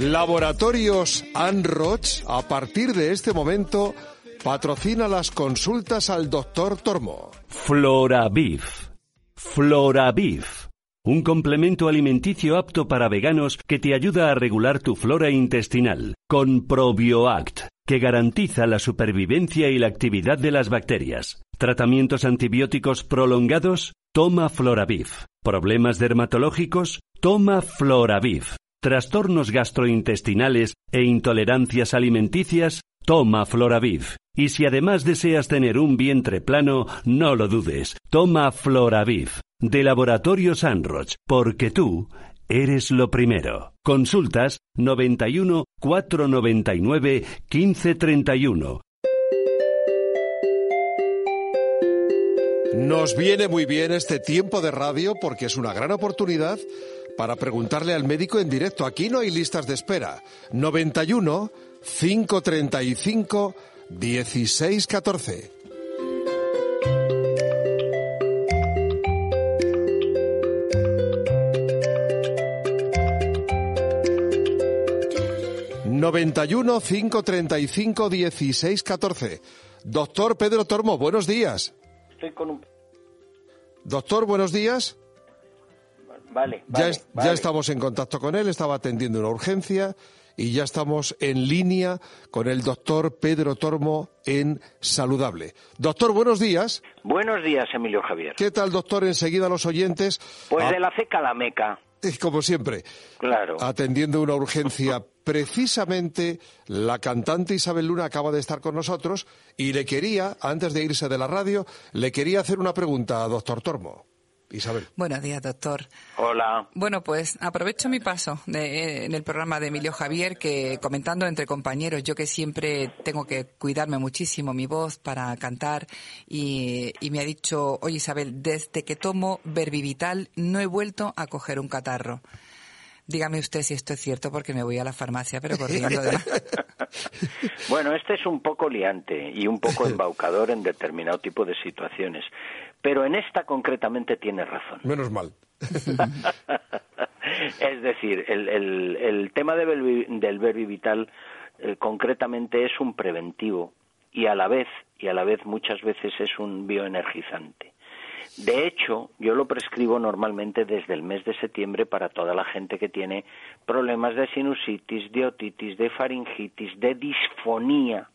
Laboratorios Anroch, a partir de este momento, patrocina las consultas al doctor Tormo. Floraviv. Floraviv. Un complemento alimenticio apto para veganos que te ayuda a regular tu flora intestinal, con ProbioAct, que garantiza la supervivencia y la actividad de las bacterias. Tratamientos antibióticos prolongados, toma Floraviv. Problemas dermatológicos, toma Floraviv trastornos gastrointestinales e intolerancias alimenticias, toma Floraviv. Y si además deseas tener un vientre plano, no lo dudes, toma Floraviv, de Laboratorio Sanroch, porque tú eres lo primero. Consultas 91 499 1531. Nos viene muy bien este tiempo de radio porque es una gran oportunidad para preguntarle al médico en directo. Aquí no hay listas de espera. 91 535 1614. ...91 535 1614. Doctor Pedro Tormo, buenos días. Estoy con un... Doctor, buenos días. Vale, Ya, vale, es- vale. ya estamos en contacto con él, estaba atendiendo una urgencia y ya estamos en línea con el doctor Pedro Tormo en Saludable. Doctor, buenos días. Buenos días, Emilio Javier. ¿Qué tal, doctor? Enseguida los oyentes. Pues Ah, de la ceca a la meca, Como siempre, claro. atendiendo una urgencia. Precisamente la cantante Isabel Luna acaba de estar con nosotros y le quería, antes de irse de la radio, le quería hacer una pregunta a doctor Tormo. Isabel. Buenos días, doctor. Hola. Bueno, pues aprovecho mi paso de- en el programa de Emilio Javier, que comentando entre compañeros, yo que siempre tengo que cuidarme muchísimo mi voz para cantar, y, y me ha dicho, oye Isabel, desde que tomo Verbivital no he vuelto a coger un catarro. Dígame usted si esto es cierto, porque me voy a la farmacia, pero corriendo de Bueno, este es un poco liante y un poco embaucador en determinado tipo de situaciones, pero en esta concretamente tiene razón. Menos mal. es decir, el, el- el tema de Belvi- del Verbivital eh, concretamente es un preventivo y a la vez y a la vez muchas veces es un bioenergizante. De hecho, yo lo prescribo normalmente desde el mes de septiembre para toda la gente que tiene problemas de sinusitis, de otitis, de faringitis, de disfonía,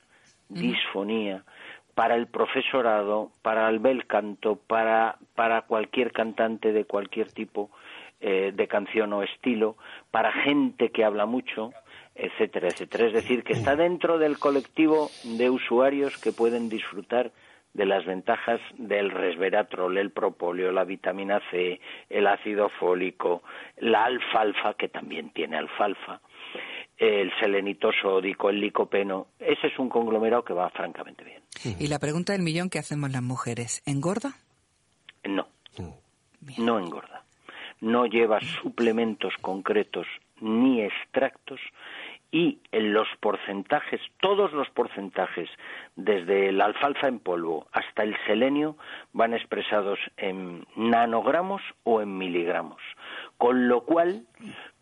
disfonía, para el profesorado, para el bel canto, para, para cualquier cantante de cualquier tipo eh, de canción o estilo, para gente que habla mucho, etcétera, etcétera. Es decir, que está dentro del colectivo de usuarios que pueden disfrutar de las ventajas del resveratrol, el propóleo, la vitamina C, el ácido fólico, la alfalfa, que también tiene alfalfa, el selenito sódico, el licopeno. Ese es un conglomerado que va francamente bien. Y la pregunta del millón que hacemos las mujeres, ¿engorda? No, no engorda. No lleva suplementos concretos ni extractos y en los porcentajes, todos los porcentajes, desde la alfalfa en polvo hasta el selenio, van expresados en nanogramos o en miligramos. Con lo cual,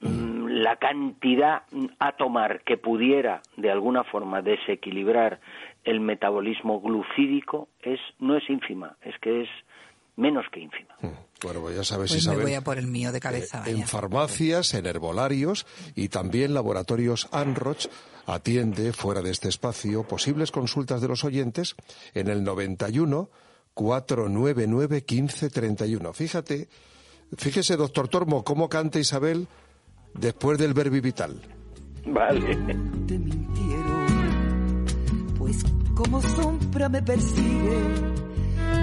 mm, la cantidad a tomar que pudiera de alguna forma desequilibrar el metabolismo glucídico es no es ínfima, es que es menos que ínfima. Bueno, pues ya sabes, Pues me Isabel. voy a por el mío de cabeza. Eh, en farmacias, en herbolarios y también laboratorios Anroch atiende fuera de este espacio posibles consultas de los oyentes en el 91 499 1531. Fíjate, fíjese, doctor Tormo, cómo canta Isabel después del verbivital. Vale. te mintieron, pues como sombra me persigue,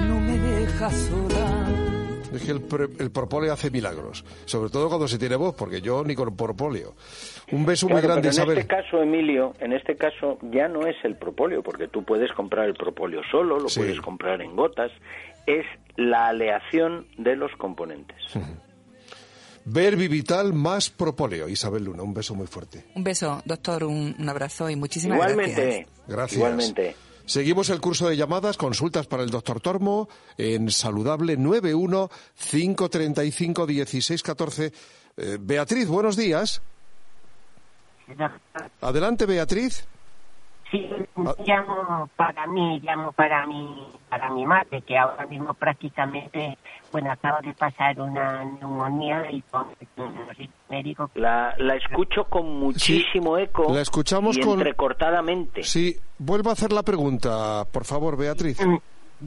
no me deja sola. Es que el, el propóleo hace milagros, sobre todo cuando se tiene voz, porque yo ni con propóleo. Un beso muy grande, pero en Isabel. este caso, Emilio, en este caso ya no es el propóleo, porque tú puedes comprar el propóleo solo, lo Sí. puedes comprar en gotas, es la aleación de los componentes. Verbivital más propóleo. Isabel Luna, un beso muy fuerte. Un beso, doctor, un, un abrazo y muchísimas Igualmente, gracias. Gracias. igualmente. Seguimos el curso de llamadas, consultas para el doctor Tormo en Saludable 91 535 1614. Eh, Beatriz, buenos días. Adelante, Beatriz. Sí, llamo para mí, llamo para mi, para mi madre, que ahora mismo prácticamente, bueno, acaba de pasar una neumonía y con médico. La, la escucho con muchísimo eco. La escuchamos y con- entrecortadamente. Sí, vuelva a hacer la pregunta, por favor, Beatriz. Mm,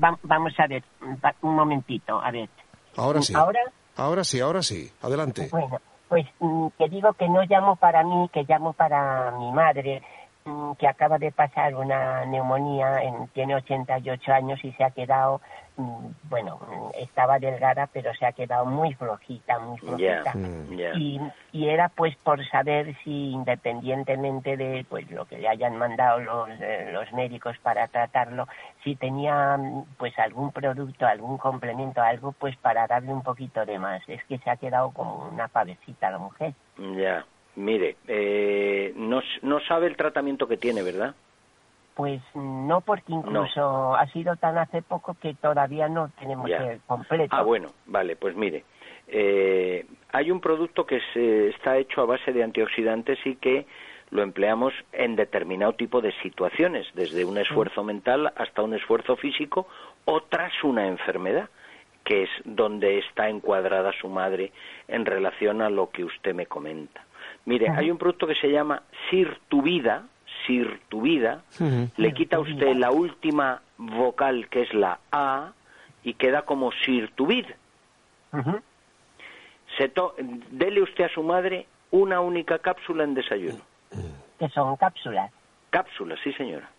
va- vamos a ver, va- un momentito, a ver. Ahora sí. Ahora, Ahora sí, ahora sí. Adelante. bueno, pues mm, que digo que no llamo para mí, que llamo para mi madre, mm, que acaba de pasar una neumonía, en- tiene 88 años y se ha quedado, mm, bueno, estaba delgada, pero se ha quedado muy flojita, muy flojita. Y, y era pues por saber si independientemente de pues lo que le hayan mandado los, eh, los médicos para tratarlo, si tenía mm, pues algún producto, algún complemento, algo pues para darle un poquito de más. Es que se ha quedado como una pavecita la mujer. Ya. Mire, eh, no, sabe el tratamiento que tiene, ¿verdad? Pues no porque incluso ha sido tan hace poco que todavía no tenemos Ya. el completo. Ah, bueno, vale, pues mire, eh, hay un producto que se, está hecho a base de antioxidantes y que lo empleamos en determinado tipo de situaciones, desde un esfuerzo mental hasta un esfuerzo físico o tras una enfermedad, que es donde está encuadrada su madre en relación a lo que usted me comenta. Mire, hay un producto que se llama Sirtuvida, Sirtuvida, Ujú. le quita a usted la última vocal que es la A y queda como Sirtuvid. Ujú. Se to- dele usted a su madre una única cápsula en desayuno. Que son cápsulas. Cápsula, sí señora.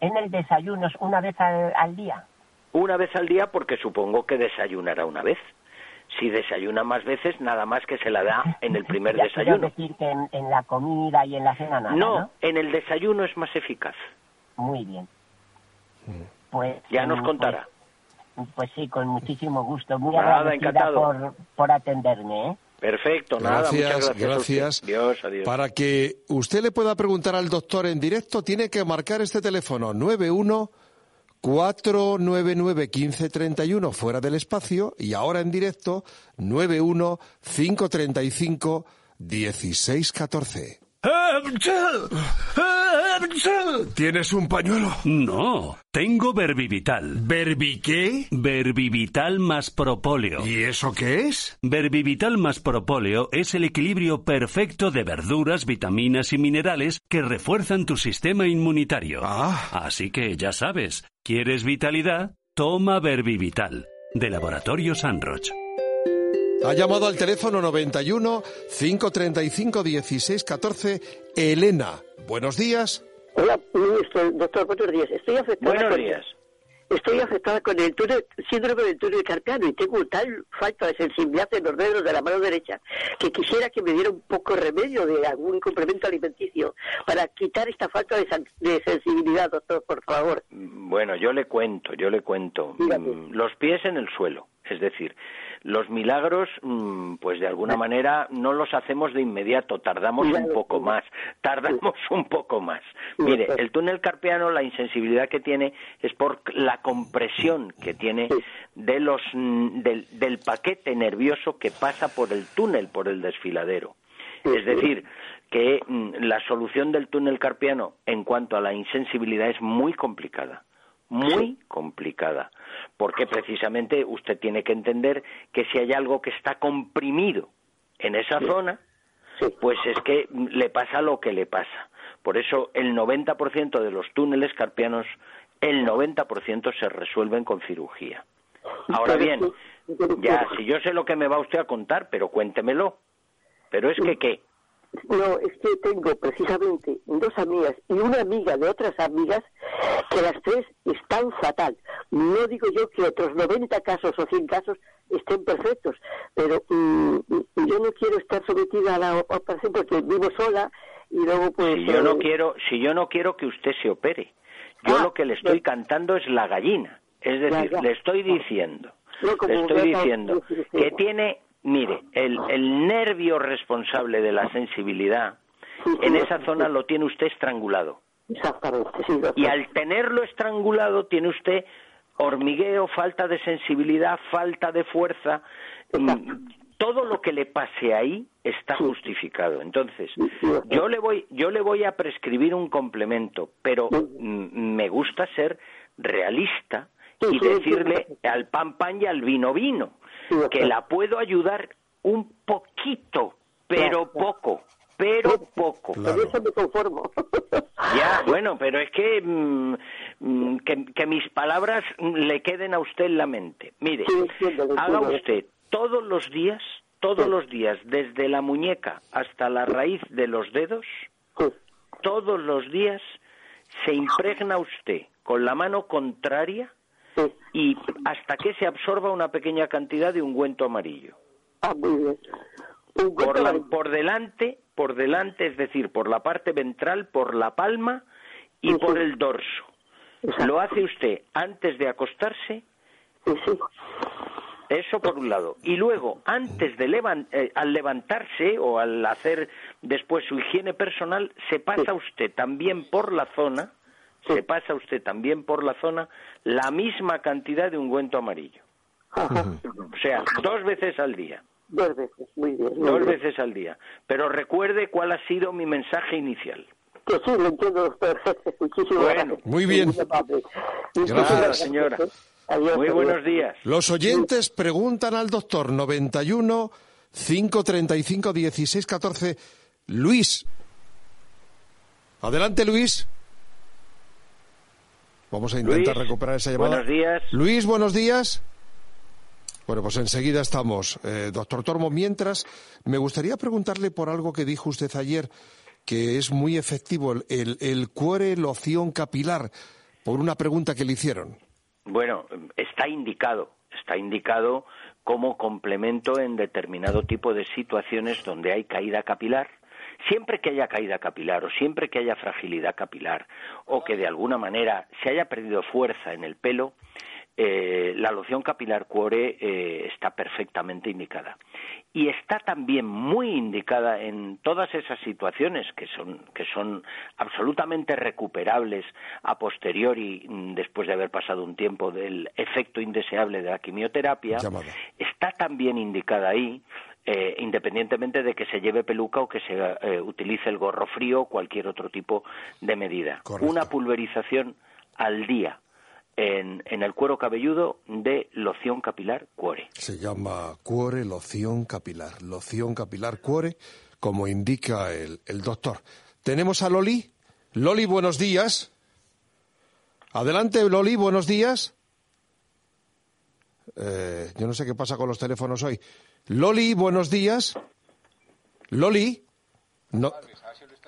En el desayuno es una vez al, al día. Una vez al día porque supongo que desayunará una vez. Si desayuna más veces, nada más que se la da en el primer Ya quiero desayuno. decir que en, en la comida y en la cena nada, ¿no? No, en el desayuno es más eficaz. Muy bien. Pues Ya nos contará. Pues, pues sí, con muchísimo gusto. Muy Nada, agradecida encantado. por, por atenderme, ¿eh? Perfecto, nada, muchas Gracias, gracias. a usted. gracias. Dios, adiós. Para que usted le pueda preguntar al doctor en directo, tiene que marcar este teléfono 91 499 1531 fuera del espacio y ahora en directo 91 535 1614. ¿Tienes un pañuelo? No, tengo Verbivital. ¿Verbi qué? Verbivital más propóleo. ¿Y eso qué es? Verbivital más propóleo es el equilibrio perfecto de verduras, vitaminas y minerales que refuerzan tu sistema inmunitario. Ah. Así que ya sabes, ¿quieres vitalidad? Toma Verbivital, de Laboratorio Sanroch. Ha llamado al teléfono 91 535 1614 Elena. Buenos días. Hola, ministro, doctor, buenos días. Estoy afectada Buenos con, días. Estoy afectada con el túnel, síndrome del túnel carpiano y tengo tal falta de sensibilidad en los dedos de la mano derecha que quisiera que me diera un poco remedio de algún complemento alimenticio para quitar esta falta de, de sensibilidad, doctor, por favor. Bueno, yo le cuento, yo le cuento. Dígame. Mm, Los pies en el suelo, es decir, los milagros, mm, pues de alguna manera no los hacemos de inmediato, tardamos un poco más, tardamos un poco más. Mire, el túnel carpiano, la insensibilidad que tiene es por la compresión que tiene de los, mm, del, del paquete nervioso que pasa por el túnel, por el desfiladero. Es decir, que mm, la solución del túnel carpiano en cuanto a la insensibilidad es muy complicada, muy complicada, porque precisamente usted tiene que entender que si hay algo que está comprimido en esa zona, pues es que le pasa lo que le pasa. Por eso el 90% de los túneles carpianos, el 90% se resuelven con cirugía. Ahora bien, ya, si yo sé lo que me va usted a contar, pero cuéntemelo. Pero es que, ¿qué? No, es que tengo precisamente dos amigas y una amiga de otras amigas que las tres están fatal. No digo yo que otros 90 casos o 100 casos estén perfectos, pero mm, yo no quiero estar sometida a la operación porque vivo sola y luego pues... Si yo no eh, quiero, si yo no quiero que usted se opere, yo Ah, lo que le estoy cantando es la gallina. Es decir, Ya, ya. le estoy diciendo, No, como le estoy diciendo que tiene, mire, el, el nervio responsable de la sensibilidad, en esa zona lo tiene usted estrangulado. Exactamente, sí, doctor. Y al tenerlo estrangulado tiene usted hormigueo, falta de sensibilidad, falta de fuerza. mm, todo lo que le pase ahí está justificado. Entonces, yo le voy, yo le voy a prescribir un complemento, pero me gusta ser realista y decirle al pan pan y al vino vino que la puedo ayudar un poquito, pero poco, pero poco. eso me conformo. Ya, bueno, pero es que, mm, mm, que, mis palabras le queden a usted en la mente. Mire, haga usted todos los días, todos los días, desde la muñeca hasta la raíz de los dedos, todos los días se impregna usted con la mano contraria y hasta que se absorba una pequeña cantidad de ungüento amarillo. Ah, muy bien. Por, por delante, por delante, es decir, por la parte ventral, por la palma y por el dorso. Lo hace usted antes de acostarse. Eso por un lado. Y luego, antes de eh, al levantarse o al hacer después su higiene personal, se pasa usted también por la zona, se pasa usted también por la zona la misma cantidad de ungüento amarillo. O sea, dos veces al día. Dos veces, muy bien. dos veces al día. Pero recuerde cuál ha sido mi mensaje inicial. Que sí, lo entiendo. Muchísimas bueno, Muy bien. Gracias, señora. Muy buenos días. Los oyentes preguntan al doctor 91 535 16 14. Luis. Adelante, Luis. Vamos a intentar recuperar esa llamada. Buenos días. Luis, buenos días. Bueno, pues enseguida estamos. Eh, doctor Tormo, mientras, me gustaría preguntarle por algo que dijo usted ayer, que es muy efectivo, el, el cuore loción capilar, por una pregunta que le hicieron. Bueno, está indicado, está indicado como complemento en determinado tipo de situaciones donde hay caída capilar. Siempre que haya caída capilar o siempre que haya fragilidad capilar o que de alguna manera se haya perdido fuerza en el pelo, eh, la loción capilar cuore eh, está perfectamente indicada. Y está también muy indicada en todas esas situaciones que son, que son absolutamente recuperables a posteriori, mm, después de haber pasado un tiempo del efecto indeseable de la quimioterapia, está también indicada ahí eh, independientemente de que se lleve peluca o que se utilice el gorro frío o cualquier otro tipo de medida. Una pulverización al día en, el cuero cabelludo de loción capilar cuore. Se llama cuore loción capilar, loción capilar cuore, como indica el, doctor. Tenemos a Loli. Loli, buenos días. Adelante, Loli, buenos días. Eh, yo no sé qué pasa con los teléfonos hoy. Loli, buenos días. Loli. No.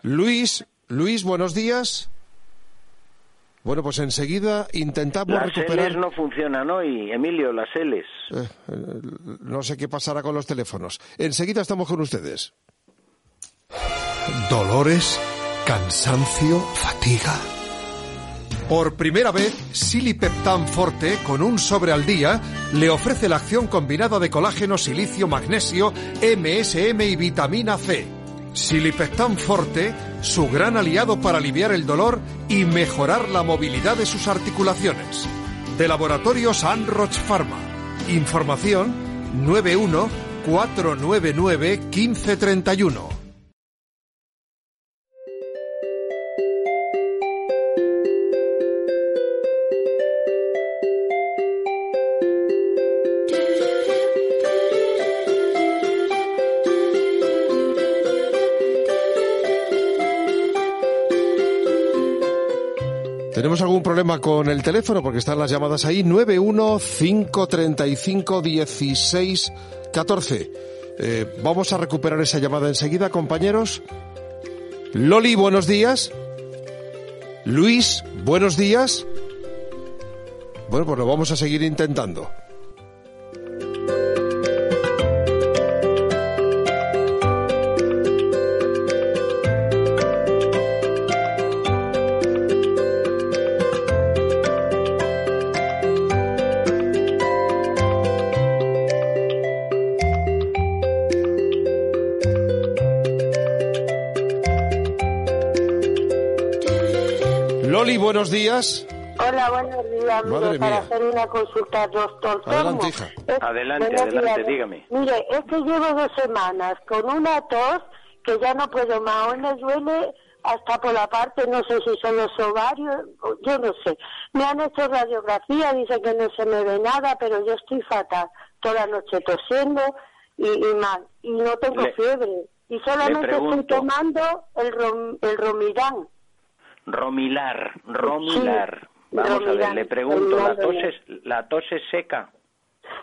Luis, Luis, buenos días. Bueno, pues enseguida intentamos las recuperar. Las no funcionan hoy, Emilio, las L's. Eh, eh, no sé qué pasará con los teléfonos. Enseguida estamos con ustedes. Dolores, cansancio, fatiga. Por primera vez, Silipeptan Forte, con un sobre al día, le ofrece la acción combinada de colágeno, silicio, magnesio, MSM y vitamina C Silipectan Forte, su gran aliado para aliviar el dolor y mejorar la movilidad de sus articulaciones. De Laboratorios Anroch Pharma. Información 91 499 1531. ¿Tenemos algún problema con el teléfono? Porque están las llamadas ahí. 915351614. Eh, vamos a recuperar esa llamada enseguida, compañeros. Loli, buenos días. Luis, buenos días. Bueno, pues lo vamos a seguir intentando. Buenos días. Hola, buenos días. Mire, Madre para mía. hacer una consulta, doctor Adelante, Tormo. hija. Es- Adelante, adelante, días. dígame. Mire, es que llevo dos semanas con una tos que ya no puedo más. Hoy me duele hasta por la parte, no sé si son los ovarios, yo no sé. Me han hecho radiografía, dicen que no se me ve nada, pero yo estoy fatal. Toda la noche tosiendo y, y mal. Y no tengo Le- fiebre. Y solamente estoy tomando el, rom, el Romidán. Romilar, Romilar. Vamos a ver, le pregunto, ¿la tos, es, ¿la tos es seca?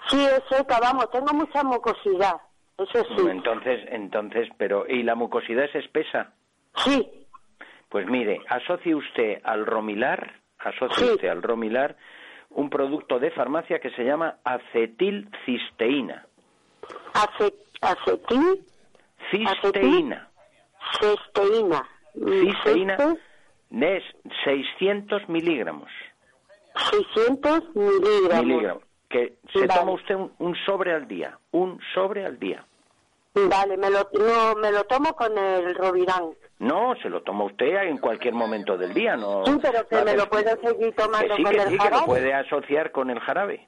Sí, es seca, vamos, tengo mucha mucosidad. Eso sí. Entonces, entonces, pero ¿y la mucosidad es espesa? Sí, Pues mire, asocie usted al Romilar, asocie Sí. usted al Romilar un producto de farmacia que se llama acetilcisteína. ace- acetil, Cisteína. cisteína. Mm, Cisteína ciste, es 600 miligramos. 600 miligramos. miligramos. Que se Vale. toma usted un, un sobre al día. Un sobre al día. Vale, me lo, no, me lo tomo con el Rovirán. No, se lo toma usted en cualquier momento del día, no. Sí, pero que me lo puedo seguir que tomando sí, con que el sí, que lo puede asociar con el jarabe.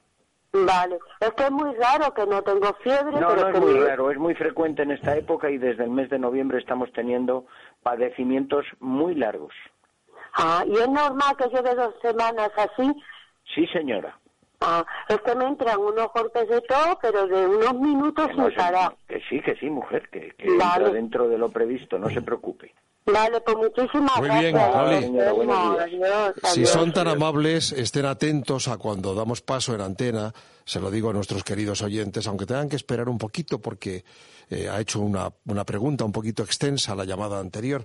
Vale, es que es muy raro que no tengo fiebre, No, pero no es que muy me- raro, es muy frecuente en esta época y desde el mes de noviembre estamos teniendo padecimientos muy largos. Ah, y es normal que lleve dos semanas así. Sí, señora. Ah, es que me entran unos golpes de todo, pero de unos minutos Que, no sin se- parar. que sí, que sí, mujer, que, que Vale. entra dentro de lo previsto, no se preocupe. Vale, pues muchísimas Muy gracias. bien, Loli. Señora, buenos Bueno, días. adiós, Si son tan amables, estén atentos a cuando damos paso en antena. Se lo digo a nuestros queridos oyentes, aunque tengan que esperar un poquito porque eh, ha hecho una, una pregunta un poquito extensa la llamada anterior,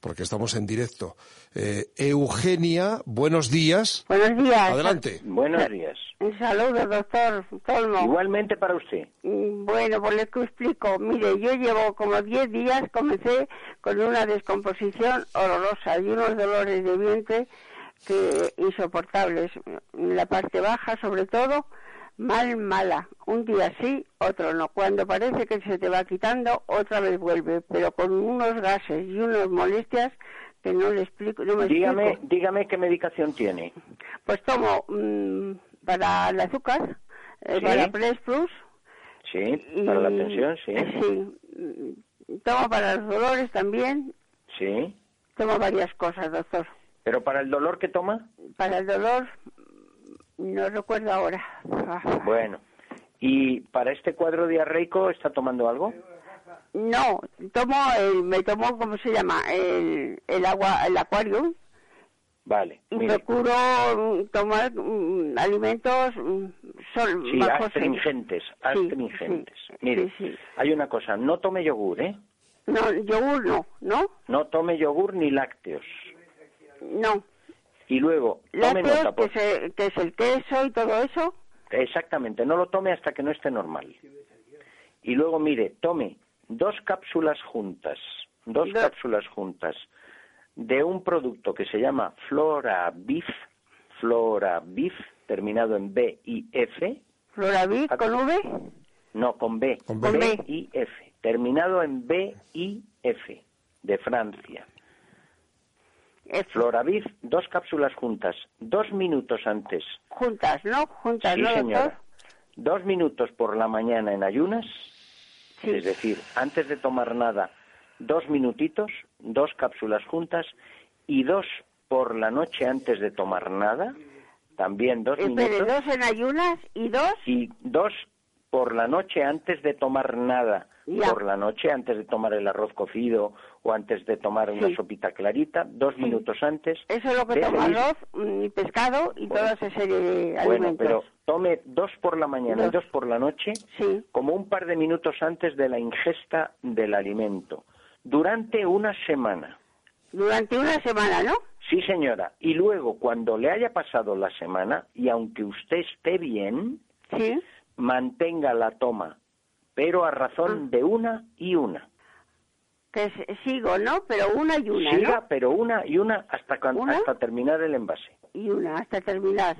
porque estamos en directo. Eh, Eugenia, buenos días. Buenos días. Adelante. Buenos días. Un saludo, doctor Tolmo. Igualmente para usted. Bueno, pues les explico. Mire, yo llevo como 10 días, comencé con una descomposición horrorosa y unos dolores de vientre que insoportables. En la parte baja, sobre todo, mal, mala. Un día sí, otro no. Cuando parece que se te va quitando, otra vez vuelve, pero con unos gases y unas molestias que no le explico. No me Dígame, explico. dígame qué medicación tiene. Pues tomo mm, para el azúcar, eh, Sí. para Press Plus. Sí, y- para la tensión, sí. Sí. Tomo para los dolores también. Sí. Tomo varias cosas, doctor. Pero para el dolor que toma, Para el dolor, no recuerdo ahora. Ah, bueno. ¿Y para este cuadro diarreico está tomando algo? No, tomo el, me tomo, ¿cómo se llama? El, el agua, el acuario. Vale, Y mire. procuro mm, tomar mm, alimentos mm, sol, Sí, astringentes, astringentes. sí, Mire, sí. hay una cosa, no tome yogur, ¿eh? No, yogur no, ¿no? No tome yogur ni lácteos. No. Y luego, tome Lácteos, nota, por- que, es, que es el queso y todo eso. Exactamente, no lo tome hasta que no esté normal. Y luego, mire, tome dos cápsulas juntas, dos Do- cápsulas juntas de un producto que se llama Flora Beef, Flora Beef, terminado en B y F, Floravic con V. no con B, Con B. B y F, terminado en B y F, de Francia. F. Floraviv, dos cápsulas juntas, dos minutos antes. Juntas, ¿no? Juntas, Sí, ¿no, señora. doctor? Dos minutos por la mañana en ayunas, Sí. es decir, antes de tomar nada, dos minutitos, dos cápsulas juntas, y dos por la noche antes de tomar nada, también dos Espere, minutos, dos en ayunas y dos. y dos por la noche antes de tomar nada, Ya. por la noche antes de tomar el arroz cocido o antes de tomar una sopita clarita, dos Sí. minutos antes. Eso es lo que mismo- arroz mm, y pescado y Bueno. toda esa serie de Bueno, alimentos. pero tome dos por la mañana y Dos. dos por la noche, Sí. como un par de minutos antes de la ingesta del alimento, durante una semana. Durante una semana, ¿no? Sí, señora. Y luego, cuando le haya pasado la semana, y aunque usted esté bien, Sí. mantenga la toma, pero a razón Ah. de una y una. Que sigo, ¿no? Pero una y una, Siga, ¿no? pero una y una hasta, hasta terminar el envase. Y una, hasta terminar.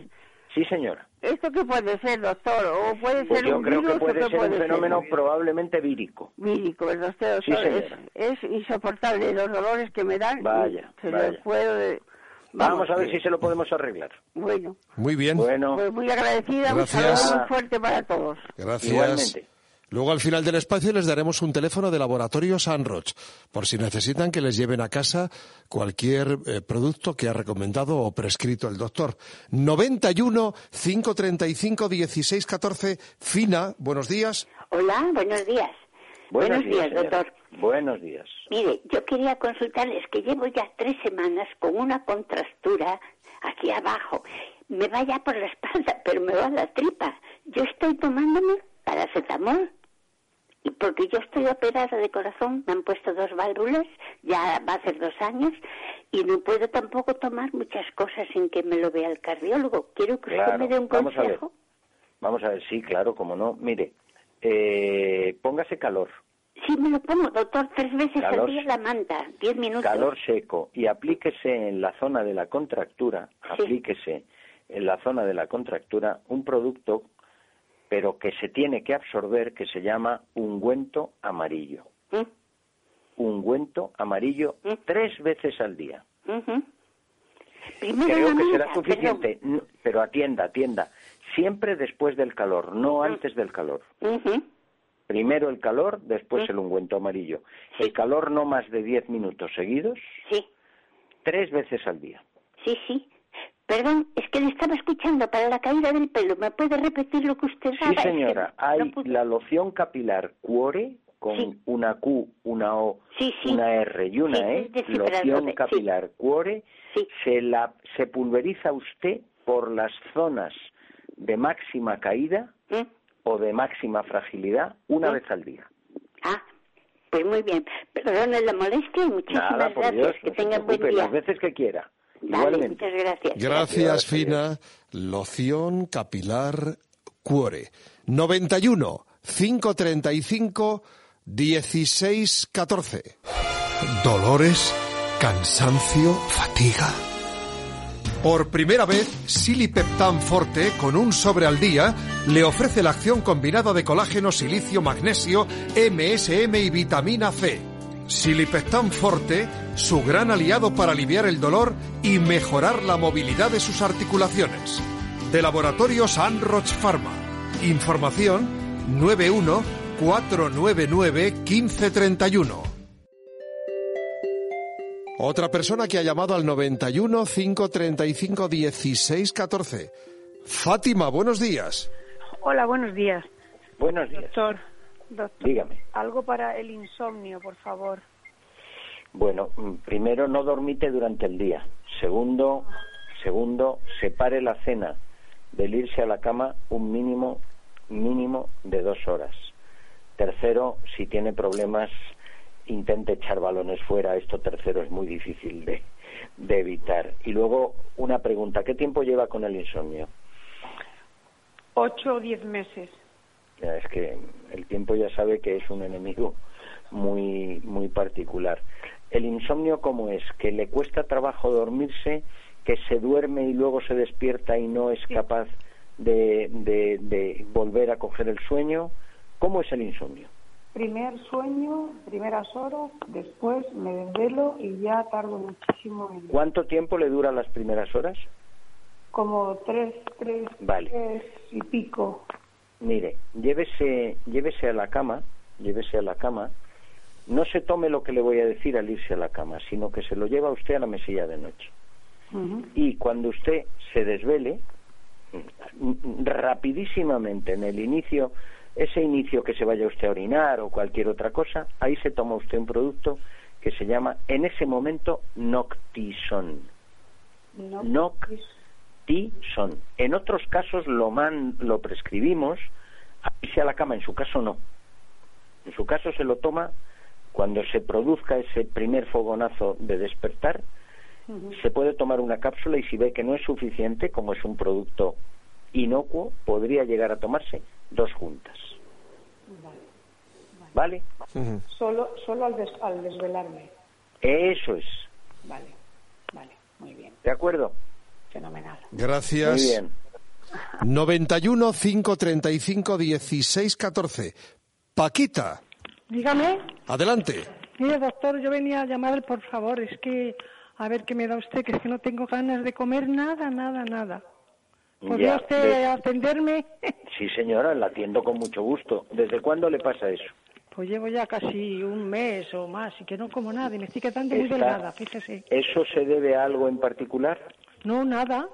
Sí, señora. ¿Esto qué puede ser, doctor? ¿O puede Pues ser yo un creo virus que puede un fenómeno ser? probablemente vírico. Vírico, el doctor, Sí, doctor, es, señora. es insoportable los dolores que me dan. Vaya, Se vaya. los puedo... de- Vamos a ver si se lo podemos arreglar. Bueno, Muy bien. Bueno, pues muy agradecida. Un Gracias. saludo muy fuerte para todos. Gracias. igualmente. Luego al final del espacio les daremos un teléfono de Laboratorio Sanroch por si necesitan que les lleven a casa cualquier eh, producto que ha recomendado o prescrito el doctor. 91 535 16 14 Fina, buenos días. Hola, buenos días. Buenos, días, señora. doctor. Buenos días. Mire, yo quería consultarles que llevo ya tres semanas con una contractura aquí abajo. Me va ya por la espalda, pero me va la tripa. Yo estoy tomándome paracetamol. Y porque yo estoy operada de corazón, me han puesto dos válvulas, ya va a hacer dos años, y no puedo tampoco tomar muchas cosas sin que me lo vea el cardiólogo. Quiero que usted me dé un vamos a ver. consejo. Vamos a ver, sí, claro, como no. Mire, eh, póngase calor, Sí, me lo pongo, doctor, tres veces Calor. al día la manta, diez minutos. calor seco y aplíquese en la zona de la contractura, aplíquese en la zona de la contractura un producto, pero que se tiene que absorber, que se llama ungüento amarillo. ¿Mm? Ungüento amarillo tres veces al día. Creo que será suficiente, pero atienda, atienda. Siempre después del calor, no antes del calor. Primero el calor, después el ungüento amarillo. El calor no más de 10 minutos seguidos, Sí, tres veces al día. sí, sí. Perdón, es que le estaba escuchando para la caída del pelo. ¿Me puede repetir lo que usted Sí? Es que señora, hay la loción capilar Cuore con Sí. una Q, una O, Sí, sí. una R y una Sí, E, loción sí. capilar Cuore, se, la, se pulveriza usted por las zonas de máxima caída ¿Mm? o de máxima fragilidad una vez al día. Ah, pues muy bien. Perdone la molestia y muchísimas Nada, gracias. Dios, que no se tenga buen día. las veces que quiera. Dale, muchas gracias. Gracias, Fina. Loción capilar Cuore. 91 535 16 14. Dolores, cansancio, fatiga. Por primera vez, Silipeptan Forte, con un sobre al día, le ofrece la acción combinada de colágeno, silicio, magnesio, MSM y vitamina C. Silipeptan Forte, su gran aliado para aliviar el dolor y mejorar la movilidad de sus articulaciones. De Laboratorios Anroch Pharma. Información 91 499 1531. Otra persona que ha llamado al 91 535 16 14. Fátima, buenos días. Hola, buenos días. Buenos días. Doctor, doctor, Dígame. algo para el insomnio, por favor. Bueno, mm, primero no dormite durante el día. Segundo, segundo, separe la cena del irse a la cama un mínimo mínimo de dos horas. Tercero, si tiene problemas, intente echar balones fuera. Esto tercero es muy difícil de, de evitar. Y luego una pregunta: ¿qué tiempo lleva con el insomnio? Ocho o diez meses. Ya, es que el tiempo ya sabe que es un enemigo muy muy particular. El insomnio cómo es que le cuesta trabajo dormirse, que se duerme y luego se despierta y no es capaz de, de, de volver a coger el sueño. ¿Cómo es el insomnio? Primer sueño, primeras horas, después me desvelo y ya tardo muchísimo en... ¿Cuánto tiempo le duran las primeras horas? Como tres, tres, Vale. tres y pico. Mire, llévese, llévese a la cama, llévese a la cama. No se tome lo que le voy a decir al irse a la cama, sino que se lo lleva usted a la mesilla de noche. Y cuando usted se desvele, rapidísimamente en el inicio, ese inicio que se vaya usted a orinar o cualquier otra cosa, ahí se toma usted un producto que se llama en ese momento Noctison. Noctison. En otros casos lo, man, lo prescribimos, irse a la cama, en su caso no. En su caso se lo toma cuando se produzca ese primer fogonazo de despertar, se puede tomar una cápsula y si ve que no es suficiente, como es un producto inocuo, podría llegar a tomarse dos juntas. ¿Vale? Solo, solo al, des- al desvelarme. Eso es. Vale, vale, muy bien, ¿De acuerdo? fenomenal. Gracias. Muy bien. 91 535 16 14. Paquita, Dígame. adelante. Mire, doctor, yo venía a llamar, por favor, es que A ver qué me da usted, que es que no tengo ganas de comer nada, nada, nada. ¿Podría usted de- atenderme? Sí, señora, la atiendo con mucho gusto. ¿Desde cuándo le pasa eso? Pues llevo ya casi un mes o más y que no como nada y me estoy quedando muy Está- delgada, fíjese. ¿Eso se debe a algo en particular? No, nada,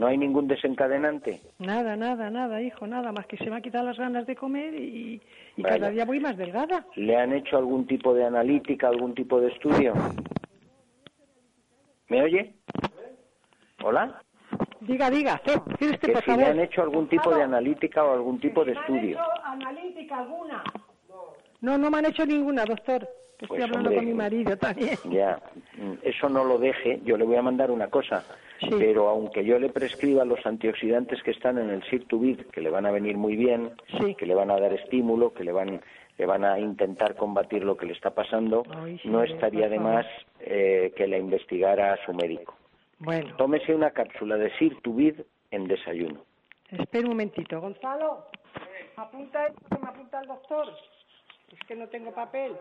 ¿No hay ningún desencadenante? nada, nada, nada, hijo, nada, más que se me ha quitado las ganas de comer y, cada día voy más delgada. ¿Le han hecho algún tipo de analítica, algún tipo de estudio? ¿Me oye? ¿Hola? Diga, diga, ¿qué? ¿Quiere usted, Que por si le han hecho algún tipo de analítica o algún tipo de estudio. analítica alguna? No, no me han hecho ninguna, doctor. Estoy Pues, hablando hombre, con mi marido también. Ya, eso no lo deje. Yo le voy a mandar una cosa. Pero aunque yo le prescriba los antioxidantes que están en el Sirtubid, que le van a venir muy bien, que le van a dar estímulo, que le van, le van a intentar combatir lo que le está pasando, no estaría de más eh, que la investigara a su médico. Bueno, Tómese una cápsula de Sirtubid en desayuno. espera un momentito. Gonzalo, apunta esto que me apunta el doctor. Es que no tengo papel.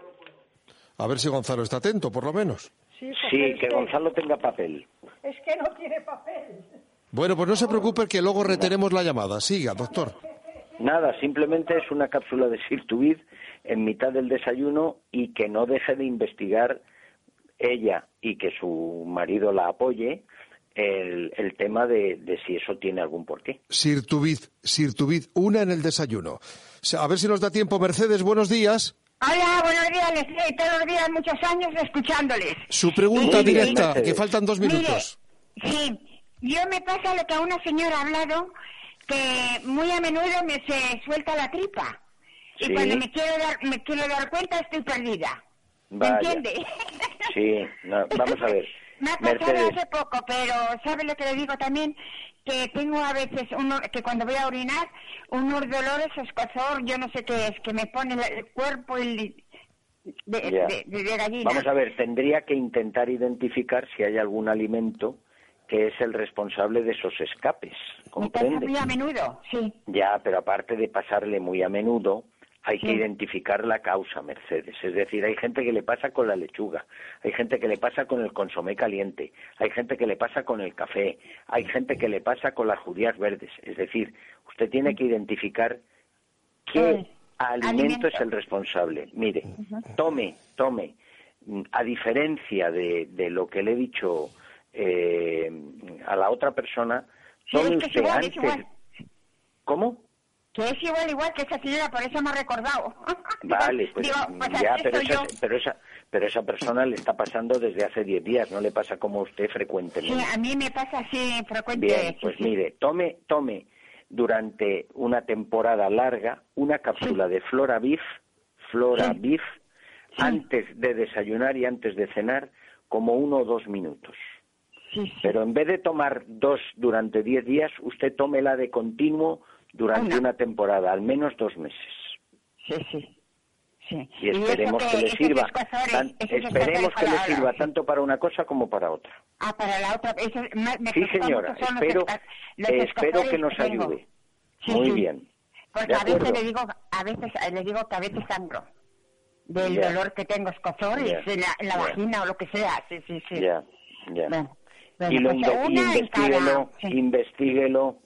A ver si Gonzalo está atento, por lo menos. Sí, Sí, que. Gonzalo tenga papel. Es que no tiene papel. Bueno, pues no se preocupe que luego retenemos la llamada. Siga, doctor. Nada, simplemente es una cápsula de Sirtubid en mitad del desayuno y que no deje de investigar ella y que su marido la apoye el, el tema de, de si eso tiene algún porqué. Sirtuvid, Sirtuvid, una en el desayuno. A ver si nos da tiempo. Mercedes, buenos días. Hola, buenos días, les estoy todos los días, muchos años escuchándoles. Su pregunta directa, que faltan dos Mire, minutos. Sí, yo me pasa lo que a una señora ha hablado, que muy a menudo me se suelta la tripa. Y cuando me quiero dar, me quiero dar cuenta estoy perdida. ¿Me entiende? Sí, no, vamos a ver. Me ha pasado hace poco, pero ¿sabe lo que le digo también? Que tengo a veces, uno, que cuando voy a orinar, unos dolores, escozor, yo no sé qué es, que me pone el cuerpo el, de, de- de- gallina. vamos a ver, tendría que intentar identificar si hay algún alimento que es el responsable de esos escapes. Me pasa ¿Comprende? muy a menudo, sí. Ya, pero aparte de pasarle muy a menudo, hay que Sí. identificar la causa, Mercedes. Es decir, hay gente que le pasa con la lechuga, hay gente que le pasa con el consomé caliente, hay gente que le pasa con el café, hay gente que le pasa con las judías verdes. Es decir, usted tiene que identificar qué alimento, es el responsable. Mire, tome, tome. Mm, A diferencia de, de lo que le he dicho eh, a la otra persona, tome usted antes. ¿Cómo? Que es igual, igual que esa señora, por eso me ha recordado. Vale, pues Digo, pues ya, pero esa, pero, esa, pero esa persona le está pasando desde hace 10 días, no le pasa como a usted Sí, frecuentemente. a mí me pasa así frecuente. Bien, sí, pues sí. mire, tome, tome durante una temporada larga una cápsula de Flora Beef, Flora Beef, antes de desayunar y antes de cenar, como uno o dos minutos. Pero en vez de tomar dos durante 10 días, usted tómela de continuo durante una temporada, al menos dos meses. Sí, sí. Sí. y esperemos eso que, le esos sirva escozores, tan- esperemos escozores que le sirva tanto para una cosa como para otra Ah, para la otra. Eso, me, me sí señora los espero los eh, espero escozores que nos tengo. ayude Sí, muy sí. bien Porque a veces le digo, a veces eh, le digo que a veces sangro del Ya. dolor que tengo escozor y Ya. en la, en la Ya. vagina o lo que sea. Sí, sí, sí. ya ya Bueno, bueno, y lo pues y una investíguelo cada- sí. investíguelo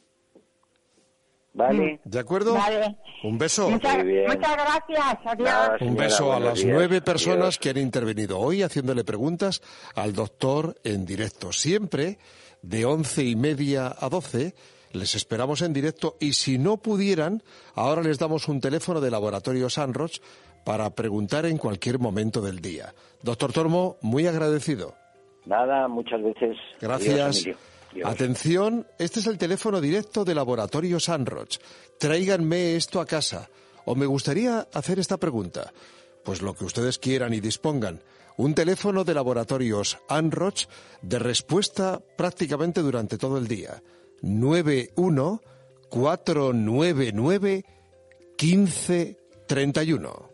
vale ¿De acuerdo? Vale. Un beso. Muchas, Muy bien. muchas gracias. Adiós. Nada, Un beso a las días. nueve personas Adiós. que han intervenido hoy haciéndole preguntas al doctor en directo. Siempre de once y media a doce. Les esperamos en directo y si no pudieran, ahora les damos un teléfono de Laboratorio Sanroch para preguntar en cualquier momento del día. Doctor Tormo, muy agradecido. nada muchas veces Gracias. Adiós, Atención, este es el teléfono directo de Laboratorio Sanroch. Tráiganme esto a casa. O me gustaría hacer esta pregunta. Pues lo que ustedes quieran y dispongan. Un teléfono de Laboratorios Anroch de respuesta prácticamente durante todo el día. 91 499 1531.